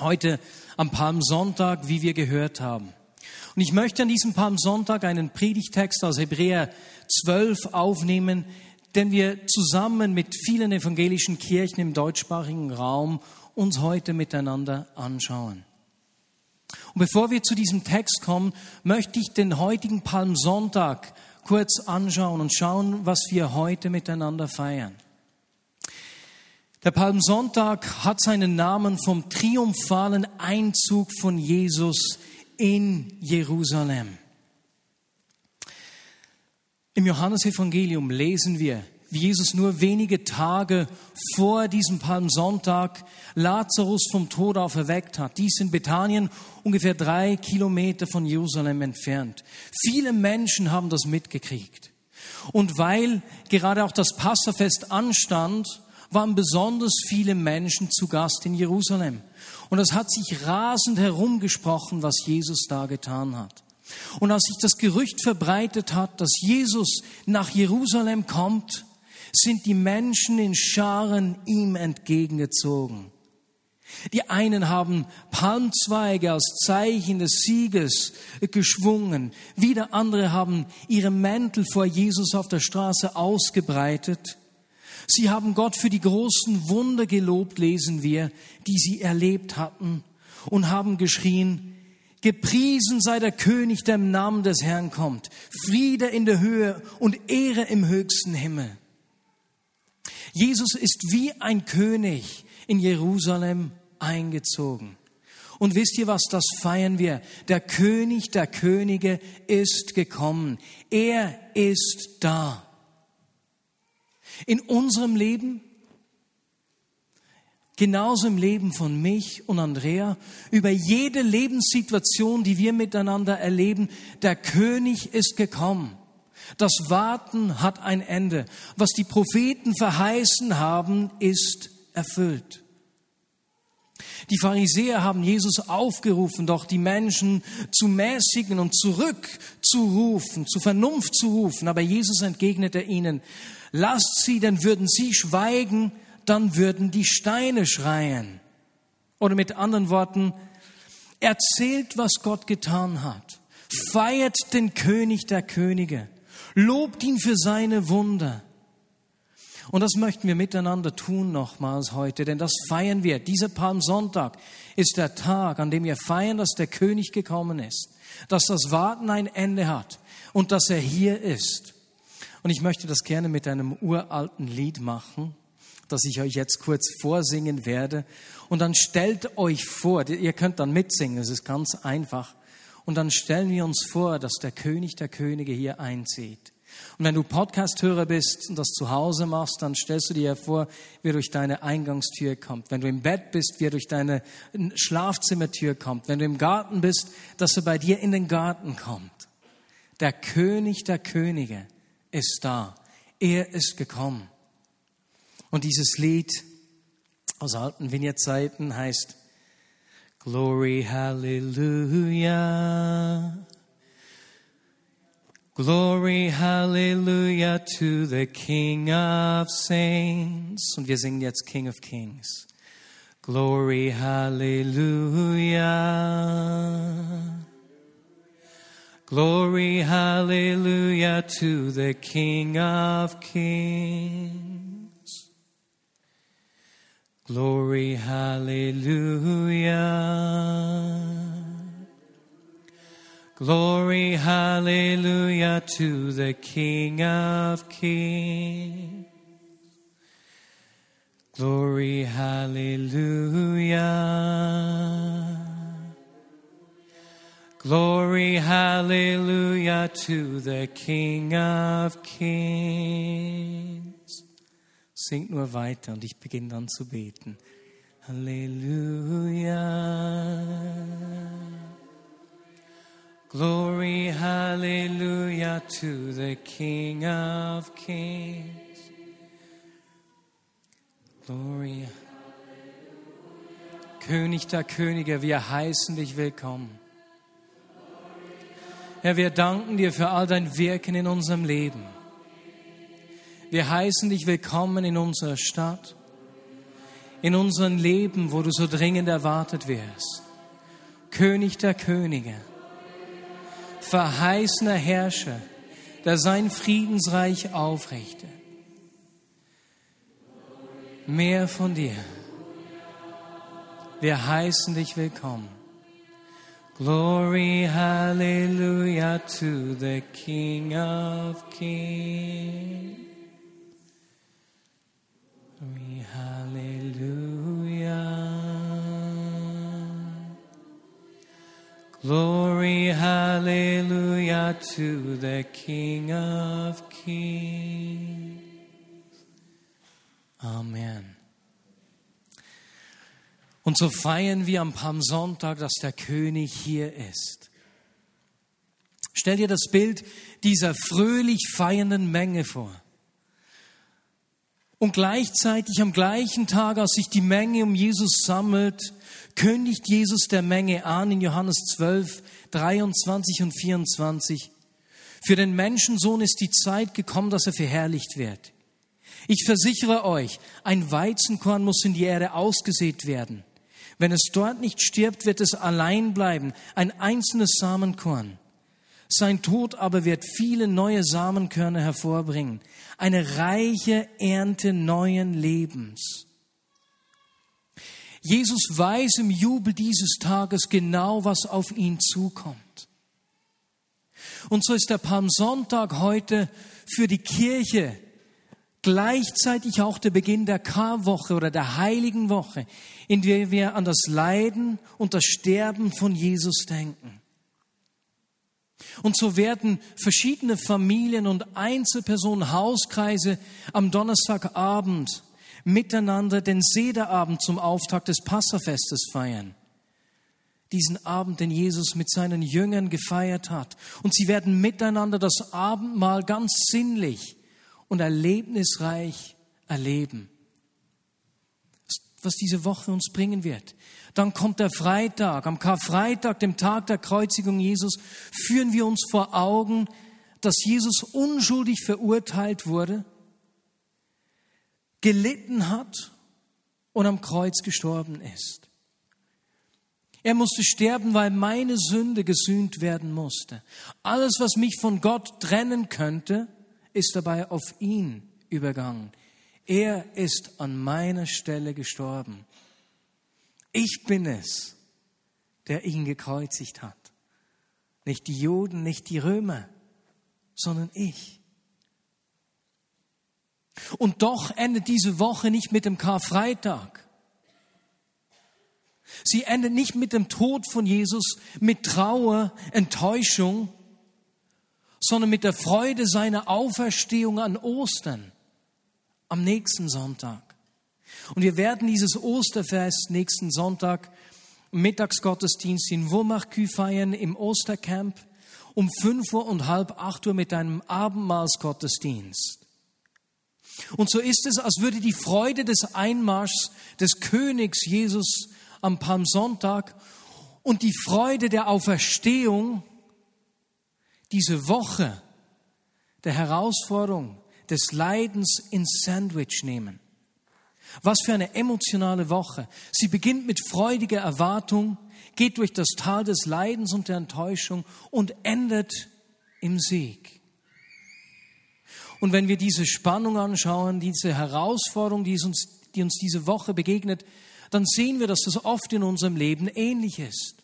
Heute am Palmsonntag, wie wir gehört haben. Und ich möchte an diesem Palmsonntag einen Predigtext aus Hebräer 12 aufnehmen, den wir zusammen mit vielen evangelischen Kirchen im deutschsprachigen Raum uns heute miteinander anschauen. Und bevor wir zu diesem Text kommen, möchte ich den heutigen Palmsonntag kurz anschauen und schauen, was wir heute miteinander feiern. Der Palmsonntag hat seinen Namen vom triumphalen Einzug von Jesus in Jerusalem. Im Johannesevangelium lesen wir, wie Jesus nur wenige Tage vor diesem Palmsonntag Lazarus vom Tod auferweckt hat. Dies in Bethanien, ungefähr drei Kilometer von Jerusalem entfernt. Viele Menschen haben das mitgekriegt. Und weil gerade auch das Passafest anstand, waren besonders viele Menschen zu Gast in Jerusalem. Und es hat sich rasend herumgesprochen, was Jesus da getan hat. Und als sich das Gerücht verbreitet hat, dass Jesus nach Jerusalem kommt, sind die Menschen in Scharen ihm entgegengezogen. Die einen haben Palmzweige als Zeichen des Sieges geschwungen, wieder andere haben ihre Mäntel vor Jesus auf der Straße ausgebreitet. Sie haben Gott für die großen Wunder gelobt, lesen wir, die sie erlebt hatten, und haben geschrien, Gepriesen sei der König, der im Namen des Herrn kommt. Friede in der Höhe und Ehre im höchsten Himmel. Jesus ist wie ein König in Jerusalem eingezogen. Und wisst ihr was, das feiern wir. Der König der Könige ist gekommen. Er ist da. In unserem Leben, genauso im Leben von mich und Andrea, über jede Lebenssituation, die wir miteinander erleben, der König ist gekommen. Das Warten hat ein Ende. Was die Propheten verheißen haben, ist erfüllt. Die Pharisäer haben Jesus aufgerufen, doch die Menschen zu mäßigen und zurückzurufen, zu Vernunft zu rufen. Aber Jesus entgegnete ihnen, lasst sie, denn würden sie schweigen, dann würden die Steine schreien. Oder mit anderen Worten, erzählt, was Gott getan hat. Feiert den König der Könige. Lobt ihn für seine Wunder. Und das möchten wir miteinander tun nochmals heute, denn das feiern wir. Dieser Palmsonntag ist der Tag, an dem wir feiern, dass der König gekommen ist, dass das Warten ein Ende hat und dass er hier ist. Und ich möchte das gerne mit einem uralten Lied machen, das ich euch jetzt kurz vorsingen werde. Und dann stellt euch vor, ihr könnt dann mitsingen, es ist ganz einfach. Und dann stellen wir uns vor, dass der König der Könige hier einzieht. Und wenn du Podcast-Hörer bist und das zu Hause machst, dann stellst du dir vor, wie er durch deine Eingangstür kommt. Wenn du im Bett bist, wie er durch deine Schlafzimmertür kommt. Wenn du im Garten bist, dass er bei dir in den Garten kommt. Der König der Könige ist da. Er ist gekommen. Und dieses Lied aus alten Vignette-Zeiten heißt Glory, Hallelujah. Glory, Hallelujah to the King of Saints. Und wir singen jetzt King of Kings. Glory, Hallelujah. Glory, Hallelujah to the King of Kings. Glory, Hallelujah. Glory, hallelujah to the King of Kings. Glory, hallelujah. Glory, hallelujah to the King of Kings. Singt nur weiter und ich beginne dann zu beten. Halleluja. Glory, hallelujah to the King of Kings. Glory. König der Könige, wir heißen dich willkommen. Herr, wir danken dir für all dein Wirken in unserem Leben. Wir heißen dich willkommen in unserer Stadt, in unserem Leben, wo du so dringend erwartet wirst. König der Könige, verheißener Herrscher, der sein Friedensreich aufrichtet. Mehr von dir. Wir heißen dich willkommen. Glory, hallelujah to the King of Kings. Glory, hallelujah. Glory, hallelujah to the King of Kings. Amen. Und so feiern wir am Palmsonntag, dass der König hier ist. Stell dir das Bild dieser fröhlich feiernden Menge vor. Und gleichzeitig am gleichen Tag, als sich die Menge um Jesus sammelt, kündigt Jesus der Menge an in Johannes 12, 23 und 24. Für den Menschensohn ist die Zeit gekommen, dass er verherrlicht wird. Ich versichere euch, ein Weizenkorn muss in die Erde ausgesät werden. Wenn es dort nicht stirbt, wird es allein bleiben, ein einzelnes Samenkorn. Sein Tod aber wird viele neue Samenkörner hervorbringen, eine reiche Ernte neuen Lebens. Jesus weiß im Jubel dieses Tages genau, was auf ihn zukommt. Und so ist der Palmsonntag heute für die Kirche gleichzeitig auch der Beginn der Karwoche oder der heiligen Woche, in der wir an das Leiden und das Sterben von Jesus denken. Und so werden verschiedene Familien und Einzelpersonen, Hauskreise am Donnerstagabend miteinander den Sederabend zum Auftakt des Passafestes feiern. Diesen Abend, den Jesus mit seinen Jüngern gefeiert hat. Und sie werden miteinander das Abendmahl ganz sinnlich und erlebnisreich erleben. Was diese Woche uns bringen wird. Dann kommt der Freitag. Am Karfreitag, dem Tag der Kreuzigung Jesus, führen wir uns vor Augen, dass Jesus unschuldig verurteilt wurde, gelitten hat und am Kreuz gestorben ist. Er musste sterben, weil meine Sünde gesühnt werden musste. Alles, was mich von Gott trennen könnte, ist dabei auf ihn übergangen. Er ist an meiner Stelle gestorben. Ich bin es, der ihn gekreuzigt hat. Nicht die Juden, nicht die Römer, sondern ich. Und doch endet diese Woche nicht mit dem Karfreitag. Sie endet nicht mit dem Tod von Jesus, mit Trauer, Enttäuschung, sondern mit der Freude seiner Auferstehung an Ostern, am nächsten Sonntag. Und wir werden dieses Osterfest nächsten Sonntag Mittagsgottesdienst in Wurmachkü feiern im Ostercamp um fünf Uhr und halb acht Uhr mit einem Abendmahlsgottesdienst. Und so ist es, als würde die Freude des Einmarschs des Königs Jesus am Palmsonntag und die Freude der Auferstehung diese Woche der Herausforderung des Leidens ins Sandwich nehmen. Was für eine emotionale Woche. Sie beginnt mit freudiger Erwartung, geht durch das Tal des Leidens und der Enttäuschung und endet im Sieg. Und wenn wir diese Spannung anschauen, diese Herausforderung, die uns, die uns diese Woche begegnet, dann sehen wir, dass das oft in unserem Leben ähnlich ist.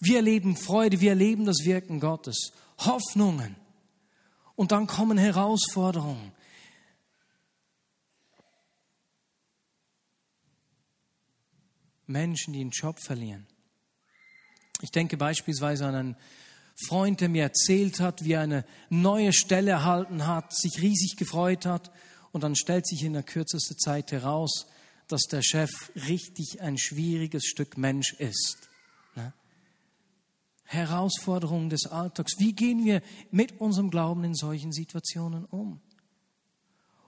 Wir erleben Freude, wir erleben das Wirken Gottes, Hoffnungen. Und dann kommen Herausforderungen. Menschen, die einen Job verlieren. Ich denke beispielsweise an einen Freund, der mir erzählt hat, wie er eine neue Stelle erhalten hat, sich riesig gefreut hat und dann stellt sich in der kürzesten Zeit heraus, dass der Chef richtig ein schwieriges Stück Mensch ist. Herausforderungen des Alltags. Wie gehen wir mit unserem Glauben in solchen Situationen um?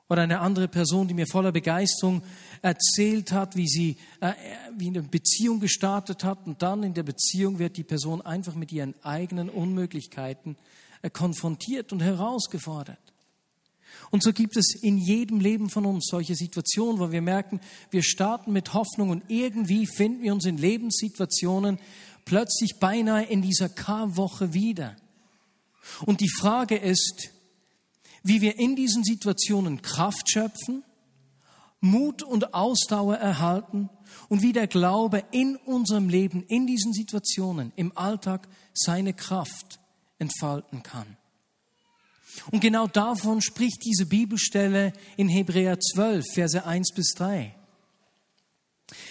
Oder eine andere Person, die mir voller Begeisterung erzählt hat, wie sie äh, wie eine Beziehung gestartet hat und dann in der Beziehung wird die Person einfach mit ihren eigenen Unmöglichkeiten äh, konfrontiert und herausgefordert. Und so gibt es in jedem Leben von uns solche Situationen, wo wir merken, wir starten mit Hoffnung und irgendwie finden wir uns in Lebenssituationen plötzlich beinahe in dieser Karwoche wieder. Und die Frage ist, wie wir in diesen Situationen Kraft schöpfen, Mut und Ausdauer erhalten und wie der Glaube in unserem Leben, in diesen Situationen, im Alltag seine Kraft entfalten kann. Und genau davon spricht diese Bibelstelle in Hebräer 12, Verse 1 bis 3.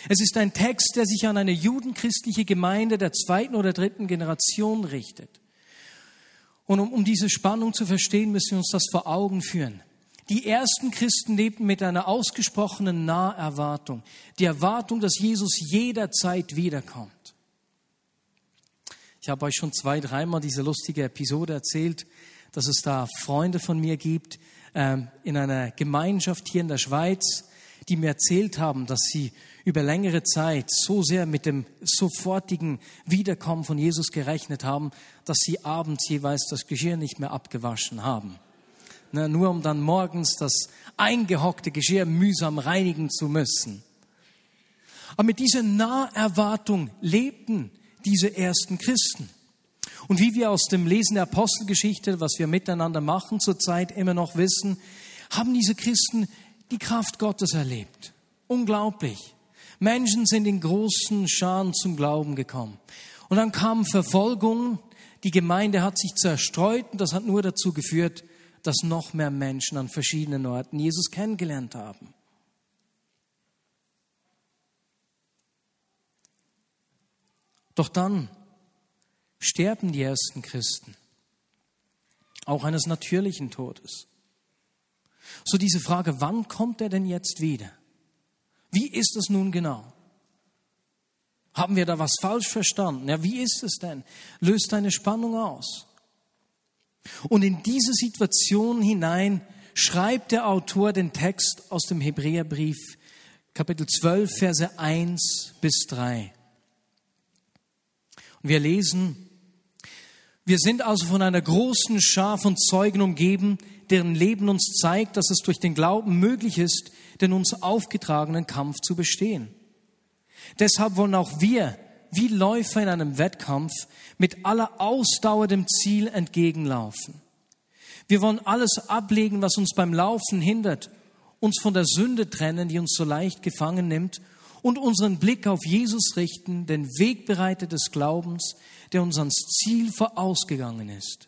Es ist ein Text, der sich an eine judenchristliche Gemeinde der zweiten oder dritten Generation richtet. Und um, um diese Spannung zu verstehen, müssen wir uns das vor Augen führen. Die ersten Christen lebten mit einer ausgesprochenen Naherwartung, die Erwartung, dass Jesus jederzeit wiederkommt. Ich habe euch schon zwei, dreimal diese lustige Episode erzählt, dass es da Freunde von mir gibt ähm, in einer Gemeinschaft hier in der Schweiz, die mir erzählt haben, dass sie über längere Zeit so sehr mit dem sofortigen Wiederkommen von Jesus gerechnet haben, dass sie abends jeweils das Geschirr nicht mehr abgewaschen haben. Ne, nur um dann morgens das eingehockte Geschirr mühsam reinigen zu müssen. Aber mit dieser Naherwartung lebten diese ersten Christen. Und wie wir aus dem Lesen der Apostelgeschichte, was wir miteinander machen, zurzeit immer noch wissen, haben diese Christen die Kraft Gottes erlebt. Unglaublich. Menschen sind in großen Scharen zum Glauben gekommen. Und dann kam Verfolgung, die Gemeinde hat sich zerstreut und das hat nur dazu geführt, dass noch mehr Menschen an verschiedenen Orten Jesus kennengelernt haben. Doch dann sterben die ersten Christen, auch eines natürlichen Todes. So diese Frage, wann kommt er denn jetzt wieder? Wie ist es nun genau? Haben wir da was falsch verstanden? Ja, wie ist es denn? Löst eine Spannung aus. Und in diese Situation hinein schreibt der Autor den Text aus dem Hebräerbrief, Kapitel 12, Verse 1 bis 3. Und wir lesen, wir sind also von einer großen Schar von Zeugen umgeben, deren Leben uns zeigt, dass es durch den Glauben möglich ist, den uns aufgetragenen Kampf zu bestehen. Deshalb wollen auch wir, wie Läufer in einem Wettkampf, mit aller Ausdauer dem Ziel entgegenlaufen. Wir wollen alles ablegen, was uns beim Laufen hindert, uns von der Sünde trennen, die uns so leicht gefangen nimmt, und unseren Blick auf Jesus richten, den Wegbereiter des Glaubens, der uns ans Ziel vorausgegangen ist.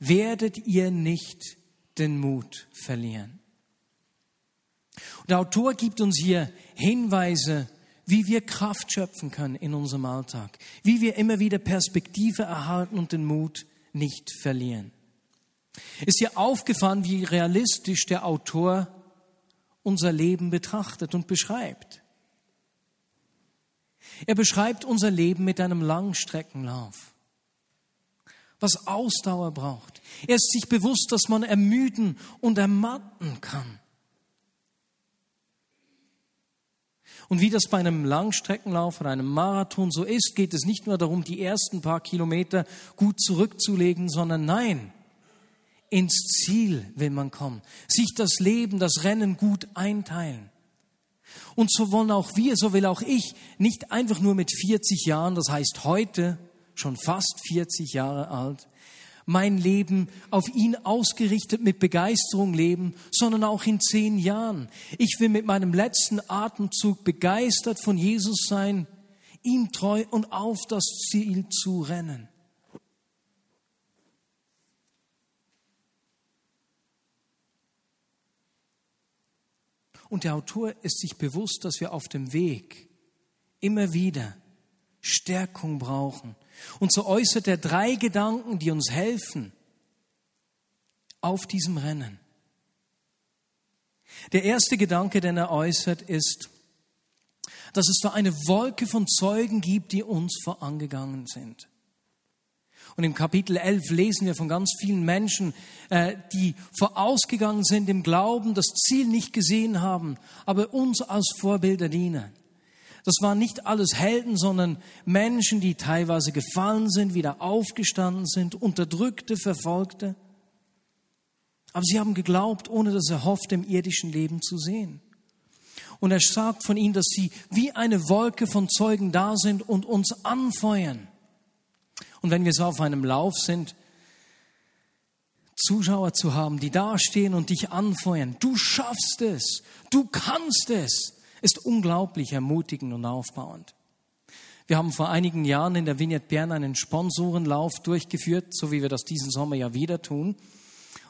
werdet ihr nicht den Mut verlieren. Und der Autor gibt uns hier Hinweise, wie wir Kraft schöpfen können in unserem Alltag, wie wir immer wieder Perspektive erhalten und den Mut nicht verlieren. Ist hier aufgefallen, wie realistisch der Autor unser Leben betrachtet und beschreibt. Er beschreibt unser Leben mit einem Langstreckenlauf, was Ausdauer braucht. Er ist sich bewusst, dass man ermüden und ermatten kann. Und wie das bei einem Langstreckenlauf oder einem Marathon so ist, geht es nicht nur darum, die ersten paar Kilometer gut zurückzulegen, sondern nein, ins Ziel will man kommen, sich das Leben, das Rennen gut einteilen. Und so wollen auch wir, so will auch ich, nicht einfach nur mit 40 Jahren, das heißt heute schon fast 40 Jahre alt, mein Leben auf ihn ausgerichtet mit Begeisterung leben, sondern auch in zehn Jahren. Ich will mit meinem letzten Atemzug begeistert von Jesus sein, ihm treu und auf das Ziel zu rennen. Und der Autor ist sich bewusst, dass wir auf dem Weg immer wieder Stärkung brauchen, und so äußert er drei Gedanken, die uns helfen auf diesem Rennen. Der erste Gedanke, den er äußert, ist, dass es da eine Wolke von Zeugen gibt, die uns vorangegangen sind. Und im Kapitel 11 lesen wir von ganz vielen Menschen, äh, die vorausgegangen sind im Glauben, das Ziel nicht gesehen haben, aber uns als Vorbilder dienen. Das waren nicht alles Helden, sondern Menschen, die teilweise gefallen sind, wieder aufgestanden sind, unterdrückte, verfolgte. Aber sie haben geglaubt, ohne das erhoffte im irdischen Leben zu sehen. Und er sagt von ihnen, dass sie wie eine Wolke von Zeugen da sind und uns anfeuern. Und wenn wir so auf einem Lauf sind, Zuschauer zu haben, die dastehen und dich anfeuern, du schaffst es, du kannst es, ist unglaublich ermutigend und aufbauend. Wir haben vor einigen Jahren in der Vignette Bern einen Sponsorenlauf durchgeführt, so wie wir das diesen Sommer ja wieder tun.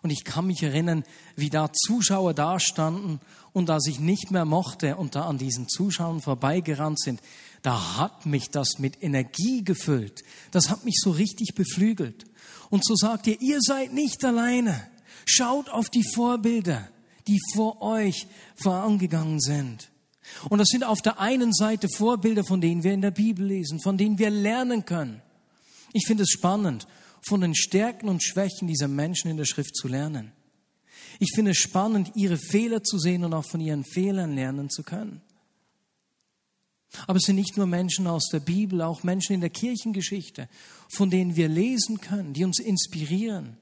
Und ich kann mich erinnern, wie da Zuschauer dastanden und als ich nicht mehr mochte und da an diesen Zuschauern vorbeigerannt sind, da hat mich das mit Energie gefüllt. Das hat mich so richtig beflügelt. Und so sagt ihr, ihr seid nicht alleine. Schaut auf die Vorbilder, die vor euch vorangegangen sind. Und das sind auf der einen Seite Vorbilder, von denen wir in der Bibel lesen, von denen wir lernen können. Ich finde es spannend, von den Stärken und Schwächen dieser Menschen in der Schrift zu lernen. Ich finde es spannend, ihre Fehler zu sehen und auch von ihren Fehlern lernen zu können. Aber es sind nicht nur Menschen aus der Bibel, auch Menschen in der Kirchengeschichte, von denen wir lesen können, die uns inspirieren.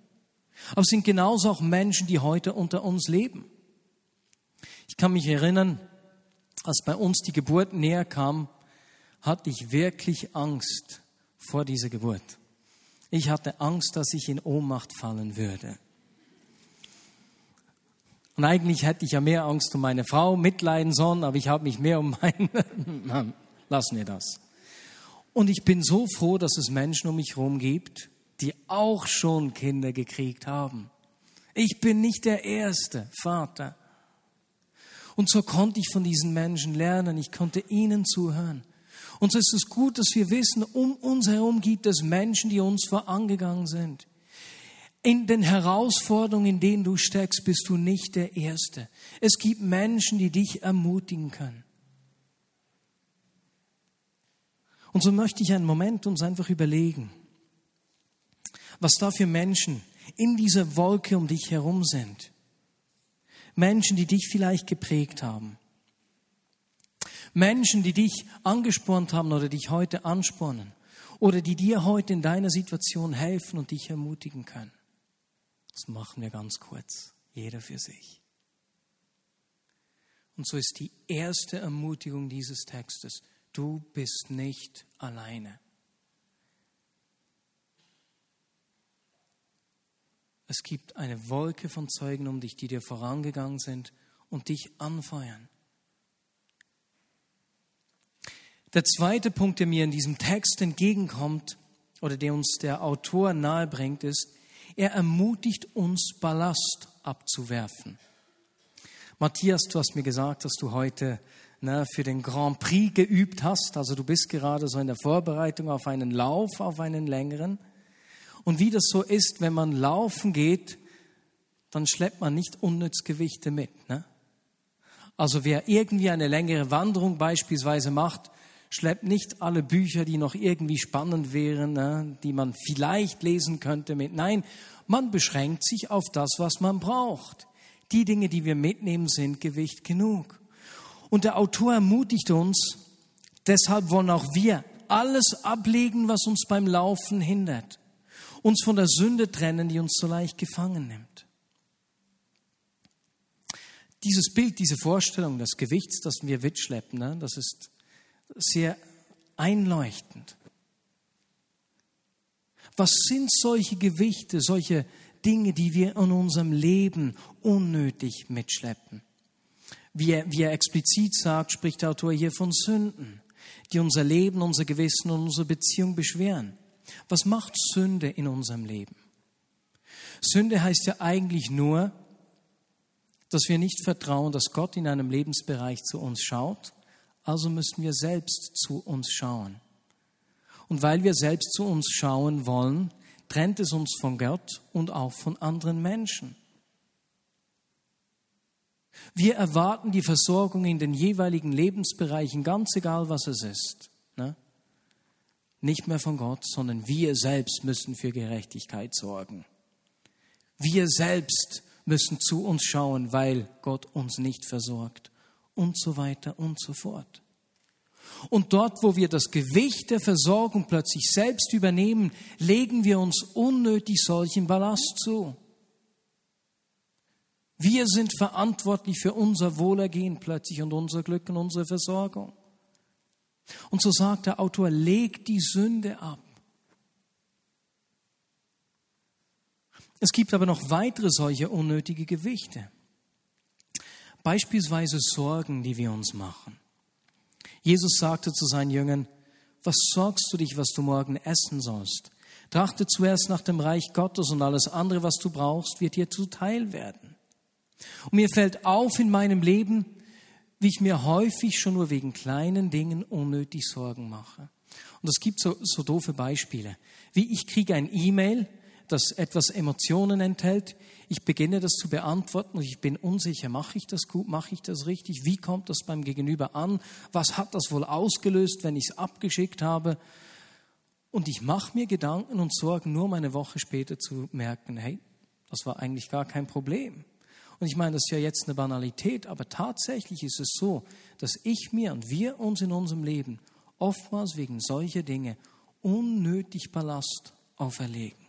Aber es sind genauso auch Menschen, die heute unter uns leben. Ich kann mich erinnern, als bei uns die Geburt näher kam, hatte ich wirklich Angst vor dieser Geburt. Ich hatte Angst, dass ich in Ohnmacht fallen würde. Und eigentlich hätte ich ja mehr Angst um meine Frau mitleiden sollen, aber ich habe mich mehr um meinen, lassen wir das. Und ich bin so froh, dass es Menschen um mich herum gibt, die auch schon Kinder gekriegt haben. Ich bin nicht der erste Vater. Und so konnte ich von diesen Menschen lernen, ich konnte ihnen zuhören. Und so ist es gut, dass wir wissen, um uns herum gibt es Menschen, die uns vorangegangen sind. In den Herausforderungen, in denen du steckst, bist du nicht der Erste. Es gibt Menschen, die dich ermutigen können. Und so möchte ich einen Moment uns einfach überlegen, was da für Menschen in dieser Wolke um dich herum sind. Menschen, die dich vielleicht geprägt haben. Menschen, die dich angespornt haben oder dich heute anspornen. Oder die dir heute in deiner Situation helfen und dich ermutigen können. Das machen wir ganz kurz, jeder für sich. Und so ist die erste Ermutigung dieses Textes, du bist nicht alleine. Es gibt eine Wolke von Zeugen um dich, die dir vorangegangen sind und dich anfeuern. Der zweite Punkt, der mir in diesem Text entgegenkommt oder der uns der Autor nahebringt, ist, er ermutigt uns, Ballast abzuwerfen. Matthias, du hast mir gesagt, dass du heute ne, für den Grand Prix geübt hast. Also du bist gerade so in der Vorbereitung auf einen Lauf, auf einen längeren. Und wie das so ist, wenn man laufen geht, dann schleppt man nicht unnütz Gewichte mit. Ne? Also wer irgendwie eine längere Wanderung beispielsweise macht, schleppt nicht alle Bücher, die noch irgendwie spannend wären, ne, die man vielleicht lesen könnte mit. Nein, man beschränkt sich auf das, was man braucht. Die Dinge, die wir mitnehmen, sind Gewicht genug. Und der Autor ermutigt uns, deshalb wollen auch wir alles ablegen, was uns beim Laufen hindert uns von der Sünde trennen, die uns so leicht gefangen nimmt. Dieses Bild, diese Vorstellung des Gewichts, das wir mitschleppen, ne, das ist sehr einleuchtend. Was sind solche Gewichte, solche Dinge, die wir in unserem Leben unnötig mitschleppen? Wie er, wie er explizit sagt, spricht der Autor hier von Sünden, die unser Leben, unser Gewissen und unsere Beziehung beschweren. Was macht Sünde in unserem Leben? Sünde heißt ja eigentlich nur, dass wir nicht vertrauen, dass Gott in einem Lebensbereich zu uns schaut, also müssen wir selbst zu uns schauen. Und weil wir selbst zu uns schauen wollen, trennt es uns von Gott und auch von anderen Menschen. Wir erwarten die Versorgung in den jeweiligen Lebensbereichen, ganz egal was es ist. Ne? Nicht mehr von Gott, sondern wir selbst müssen für Gerechtigkeit sorgen. Wir selbst müssen zu uns schauen, weil Gott uns nicht versorgt. Und so weiter und so fort. Und dort, wo wir das Gewicht der Versorgung plötzlich selbst übernehmen, legen wir uns unnötig solchen Ballast zu. Wir sind verantwortlich für unser Wohlergehen plötzlich und unser Glück und unsere Versorgung. Und so sagt der Autor, leg die Sünde ab. Es gibt aber noch weitere solche unnötige Gewichte. Beispielsweise Sorgen, die wir uns machen. Jesus sagte zu seinen Jüngern, was sorgst du dich, was du morgen essen sollst? Trachte zuerst nach dem Reich Gottes und alles andere, was du brauchst, wird dir zuteil werden. Und mir fällt auf in meinem Leben, wie ich mir häufig schon nur wegen kleinen Dingen unnötig Sorgen mache. Und es gibt so, so doofe Beispiele. Wie ich kriege ein E-Mail, das etwas Emotionen enthält. Ich beginne das zu beantworten und ich bin unsicher, mache ich das gut, mache ich das richtig, wie kommt das beim Gegenüber an, was hat das wohl ausgelöst, wenn ich es abgeschickt habe. Und ich mache mir Gedanken und Sorgen, nur um eine Woche später zu merken, hey, das war eigentlich gar kein Problem. Und ich meine, das ist ja jetzt eine Banalität, aber tatsächlich ist es so, dass ich mir und wir uns in unserem Leben oftmals wegen solcher Dinge unnötig Ballast auferlegen.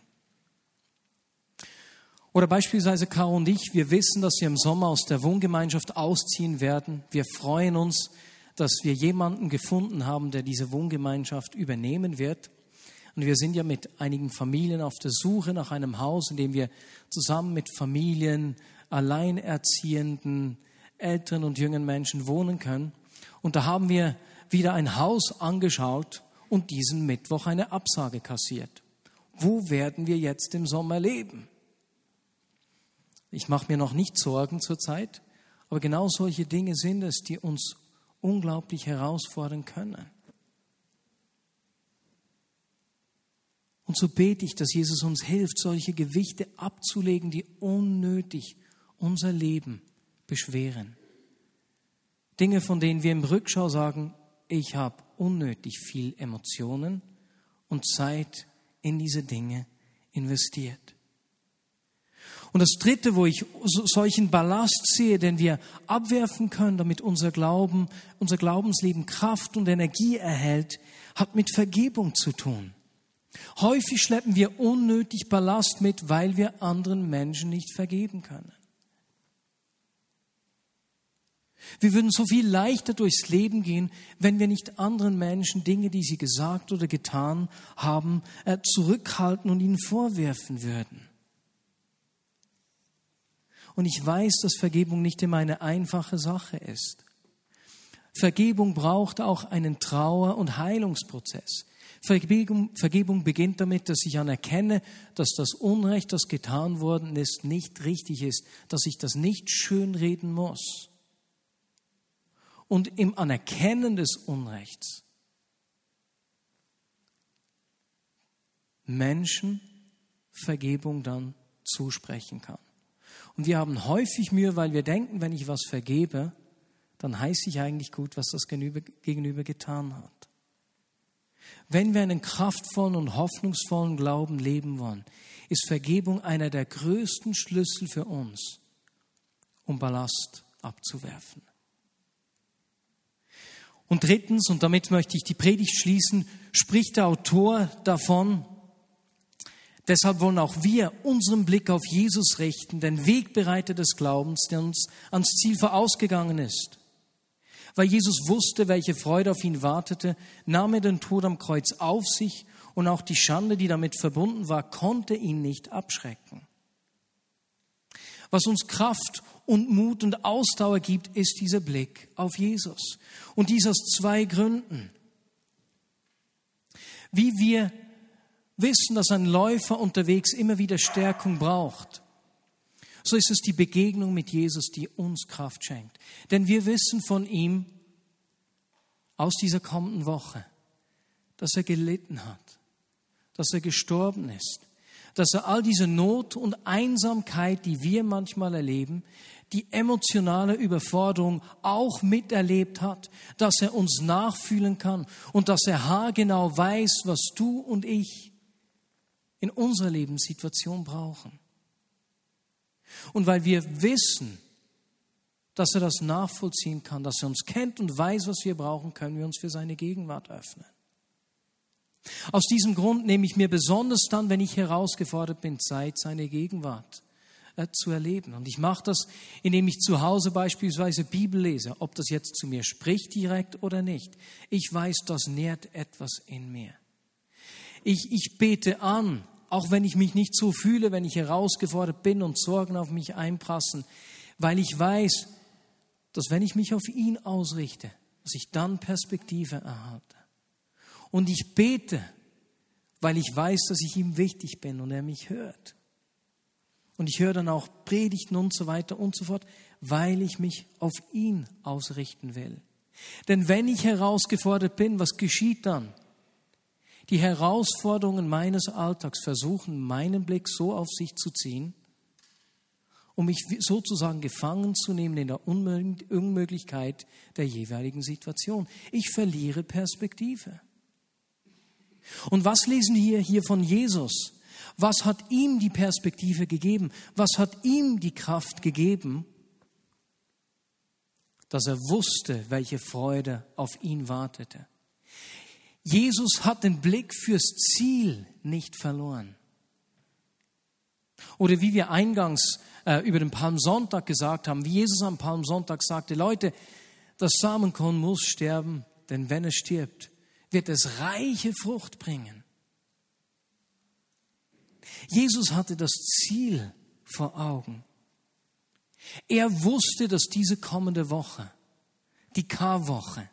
Oder beispielsweise Caro und ich, wir wissen, dass wir im Sommer aus der Wohngemeinschaft ausziehen werden. Wir freuen uns, dass wir jemanden gefunden haben, der diese Wohngemeinschaft übernehmen wird. Und wir sind ja mit einigen Familien auf der Suche nach einem Haus, in dem wir zusammen mit Familien, alleinerziehenden, älteren und jungen Menschen wohnen können. Und da haben wir wieder ein Haus angeschaut und diesen Mittwoch eine Absage kassiert. Wo werden wir jetzt im Sommer leben? Ich mache mir noch nicht Sorgen zurzeit, aber genau solche Dinge sind es, die uns unglaublich herausfordern können. Und so bete ich, dass Jesus uns hilft, solche Gewichte abzulegen, die unnötig unser Leben beschweren. Dinge, von denen wir im Rückschau sagen, ich habe unnötig viel Emotionen und Zeit in diese Dinge investiert. Und das Dritte, wo ich solchen Ballast sehe, den wir abwerfen können, damit unser Glauben, unser Glaubensleben Kraft und Energie erhält, hat mit Vergebung zu tun. Häufig schleppen wir unnötig Ballast mit, weil wir anderen Menschen nicht vergeben können. Wir würden so viel leichter durchs Leben gehen, wenn wir nicht anderen Menschen Dinge, die sie gesagt oder getan haben, äh, zurückhalten und ihnen vorwerfen würden. Und ich weiß, dass Vergebung nicht immer eine einfache Sache ist. Vergebung braucht auch einen Trauer- und Heilungsprozess. Vergebung, Vergebung beginnt damit, dass ich anerkenne, dass das Unrecht, das getan worden ist, nicht richtig ist, dass ich das nicht schönreden muss. Und im Anerkennen des Unrechts Menschen Vergebung dann zusprechen kann. Und wir haben häufig Mühe, weil wir denken, wenn ich was vergebe, dann heißt ich eigentlich gut, was das Gegenüber getan hat. Wenn wir einen kraftvollen und hoffnungsvollen Glauben leben wollen, ist Vergebung einer der größten Schlüssel für uns, um Ballast abzuwerfen. Und drittens, und damit möchte ich die Predigt schließen, spricht der Autor davon, Deshalb wollen auch wir unseren Blick auf Jesus richten, den Wegbereiter des Glaubens, der uns ans Ziel vorausgegangen ist. Weil Jesus wusste, welche Freude auf ihn wartete, nahm er den Tod am Kreuz auf sich und auch die Schande, die damit verbunden war, konnte ihn nicht abschrecken. Was uns Kraft und Mut und Ausdauer gibt, ist dieser Blick auf Jesus. Und dies aus zwei Gründen. Wie wir wissen, dass ein Läufer unterwegs immer wieder Stärkung braucht, so ist es die Begegnung mit Jesus, die uns Kraft schenkt. Denn wir wissen von ihm aus dieser kommenden Woche, dass er gelitten hat, dass er gestorben ist, dass er all diese Not und Einsamkeit, die wir manchmal erleben, die emotionale Überforderung auch miterlebt hat, dass er uns nachfühlen kann und dass er haargenau weiß, was du und ich in unserer Lebenssituation brauchen. Und weil wir wissen, dass er das nachvollziehen kann, dass er uns kennt und weiß, was wir brauchen, können wir uns für seine Gegenwart öffnen. Aus diesem Grund nehme ich mir besonders dann, wenn ich herausgefordert bin, Zeit, seine Gegenwart äh, zu erleben. Und ich mache das, indem ich zu Hause beispielsweise Bibel lese, ob das jetzt zu mir spricht direkt oder nicht. Ich weiß, das nährt etwas in mir. Ich, ich bete an, auch wenn ich mich nicht so fühle, wenn ich herausgefordert bin und Sorgen auf mich einprassen, weil ich weiß, dass wenn ich mich auf ihn ausrichte, dass ich dann Perspektive erhalte. Und ich bete, weil ich weiß, dass ich ihm wichtig bin und er mich hört. Und ich höre dann auch Predigten und so weiter und so fort, weil ich mich auf ihn ausrichten will. Denn wenn ich herausgefordert bin, was geschieht dann? Die Herausforderungen meines Alltags versuchen, meinen Blick so auf sich zu ziehen, um mich sozusagen gefangen zu nehmen in der Unmöglichkeit der jeweiligen Situation. Ich verliere Perspektive. Und was lesen wir hier von Jesus? Was hat ihm die Perspektive gegeben? Was hat ihm die Kraft gegeben, dass er wusste, welche Freude auf ihn wartete? Jesus hat den Blick fürs Ziel nicht verloren. Oder wie wir eingangs äh, über den Palmsonntag gesagt haben, wie Jesus am Palmsonntag sagte, Leute, das Samenkorn muss sterben, denn wenn es stirbt, wird es reiche Frucht bringen. Jesus hatte das Ziel vor Augen. Er wusste, dass diese kommende Woche, die Karwoche,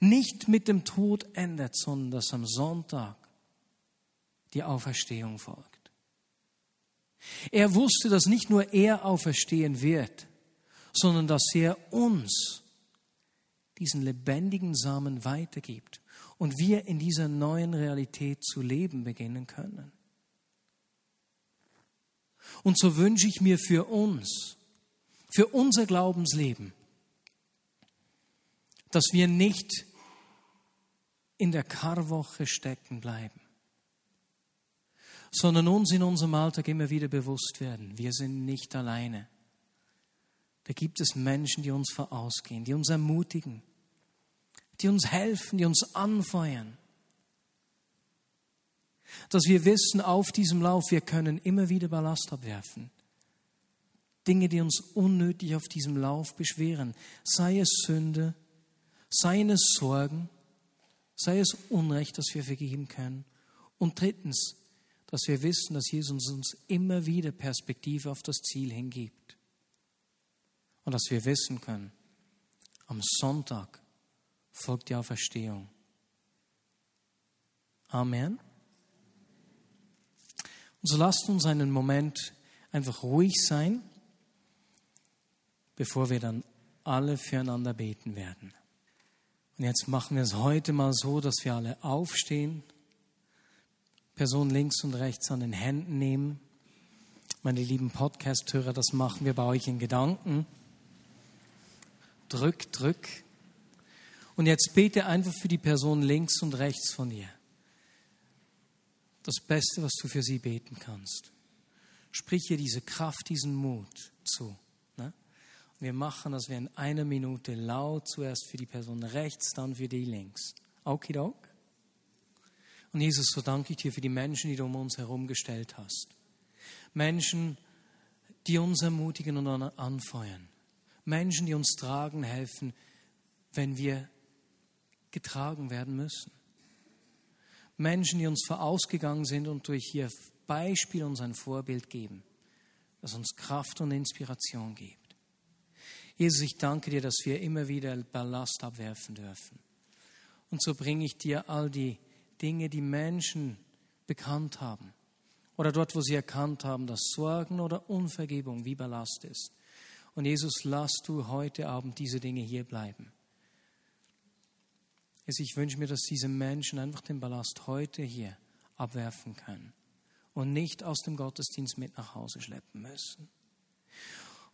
nicht mit dem Tod endet, sondern dass am Sonntag die Auferstehung folgt. Er wusste, dass nicht nur er auferstehen wird, sondern dass er uns diesen lebendigen Samen weitergibt und wir in dieser neuen Realität zu leben beginnen können. Und so wünsche ich mir für uns, für unser Glaubensleben, dass wir nicht in der Karwoche stecken bleiben, sondern uns in unserem Alltag immer wieder bewusst werden, wir sind nicht alleine. Da gibt es Menschen, die uns vorausgehen, die uns ermutigen, die uns helfen, die uns anfeuern. Dass wir wissen, auf diesem Lauf, wir können immer wieder Ballast abwerfen. Dinge, die uns unnötig auf diesem Lauf beschweren, sei es Sünde, sei es Sorgen, sei es Unrecht, das wir vergeben können. Und drittens, dass wir wissen, dass Jesus uns immer wieder Perspektive auf das Ziel hingibt. Und dass wir wissen können, am Sonntag folgt die Auferstehung. Amen. Und so lasst uns einen Moment einfach ruhig sein, bevor wir dann alle füreinander beten werden. Und jetzt machen wir es heute mal so, dass wir alle aufstehen, Person links und rechts an den Händen nehmen. Meine lieben Podcast-Hörer, das machen wir bei euch in Gedanken. Drück, drück. Und jetzt bete einfach für die Person links und rechts von dir. Das Beste, was du für sie beten kannst. Sprich ihr diese Kraft, diesen Mut zu. Ne? Wir machen das wir in einer Minute laut zuerst für die Person rechts, dann für die links. Okidok? Und Jesus, so danke ich dir für die Menschen, die du um uns herum gestellt hast. Menschen, die uns ermutigen und anfeuern. Menschen, die uns tragen, helfen, wenn wir getragen werden müssen. Menschen, die uns vorausgegangen sind und durch ihr Beispiel uns ein Vorbild geben, das uns Kraft und Inspiration gibt. Jesus, ich danke dir, dass wir immer wieder Ballast abwerfen dürfen. Und so bringe ich dir all die Dinge, die Menschen bekannt haben oder dort, wo sie erkannt haben, dass Sorgen oder Unvergebung wie Ballast ist. Und Jesus, lass du heute Abend diese Dinge hier bleiben. Also ich wünsche mir, dass diese Menschen einfach den Ballast heute hier abwerfen können und nicht aus dem Gottesdienst mit nach Hause schleppen müssen.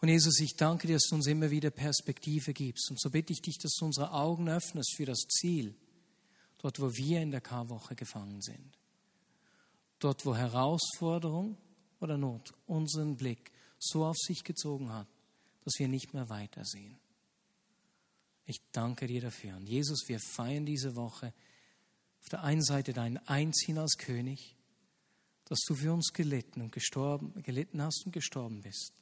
Und Jesus, ich danke dir, dass du uns immer wieder Perspektive gibst. Und so bitte ich dich, dass du unsere Augen öffnest für das Ziel, dort wo wir in der Karwoche gefangen sind. Dort wo Herausforderung oder Not unseren Blick so auf sich gezogen hat, dass wir nicht mehr weitersehen. Ich danke dir dafür. Und Jesus, wir feiern diese Woche auf der einen Seite dein Einziehen als König, dass du für uns gelitten und gestorben, gelitten hast und gestorben bist.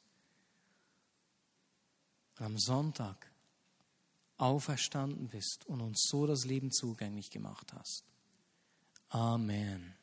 Und am Sonntag auferstanden bist und uns so das Leben zugänglich gemacht hast. Amen.